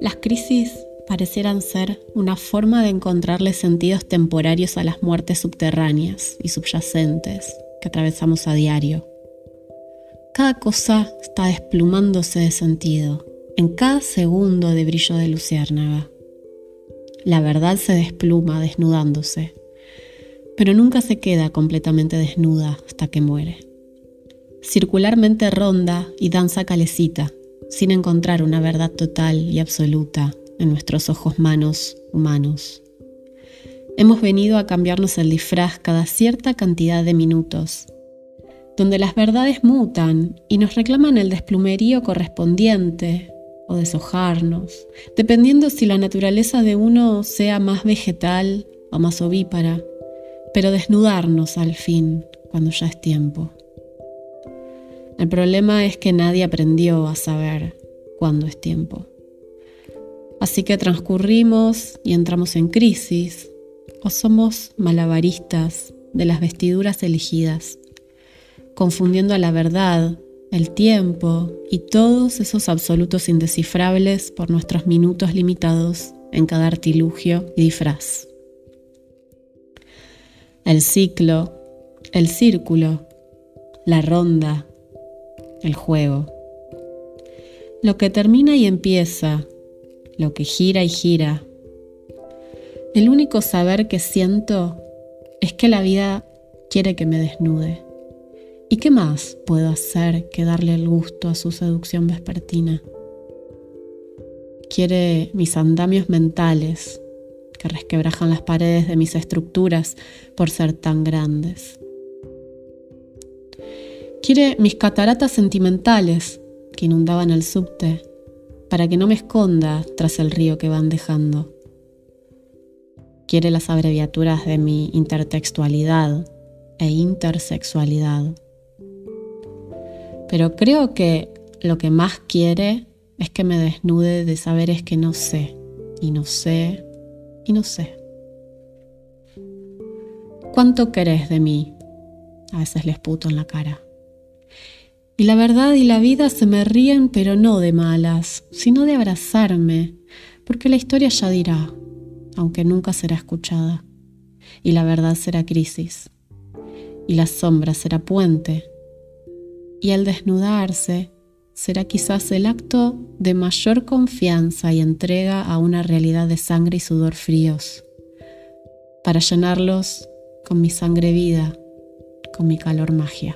Las crisis parecieran ser una forma de encontrarle sentidos temporarios a las muertes subterráneas y subyacentes que atravesamos a diario. Cada cosa está desplumándose de sentido, en cada segundo de brillo de luciérnaga. La verdad se despluma desnudándose, pero nunca se queda completamente desnuda hasta que muere. Circularmente ronda y danza calecita, sin encontrar una verdad total y absoluta en nuestros ojos manos humanos. Hemos venido a cambiarnos el disfraz cada cierta cantidad de minutos, donde las verdades mutan y nos reclaman el desplumerío correspondiente o deshojarnos, dependiendo si la naturaleza de uno sea más vegetal o más ovípara, pero desnudarnos al fin cuando ya es tiempo. El problema es que nadie aprendió a saber cuándo es tiempo. Así que transcurrimos y entramos en crisis, o somos malabaristas de las vestiduras elegidas, confundiendo a la verdad, el tiempo y todos esos absolutos indescifrables por nuestros minutos limitados en cada artilugio y disfraz. El ciclo, el círculo, la ronda, el juego. Lo que termina y empieza, lo que gira y gira. El único saber que siento es que la vida quiere que me desnude. ¿Y qué más puedo hacer que darle el gusto a su seducción vespertina? Quiere mis andamios mentales, que resquebrajan las paredes de mis estructuras por ser tan grandes. Quiere mis cataratas sentimentales que inundaban el subte para que no me esconda tras el río que van dejando. Quiere las abreviaturas de mi intertextualidad e intersexualidad. Pero creo que lo que más quiere es que me desnude de saberes que no sé, y no sé, y no sé. ¿Cuánto querés de mí? A veces les puto en la cara. Y la verdad y la vida se me ríen, pero no de malas, sino de abrazarme, porque la historia ya dirá, aunque nunca será escuchada. Y la verdad será crisis. Y la sombra será puente. Y el desnudarse será quizás el acto de mayor confianza y entrega a una realidad de sangre y sudor fríos, para llenarlos con mi sangre vida, con mi calor magia.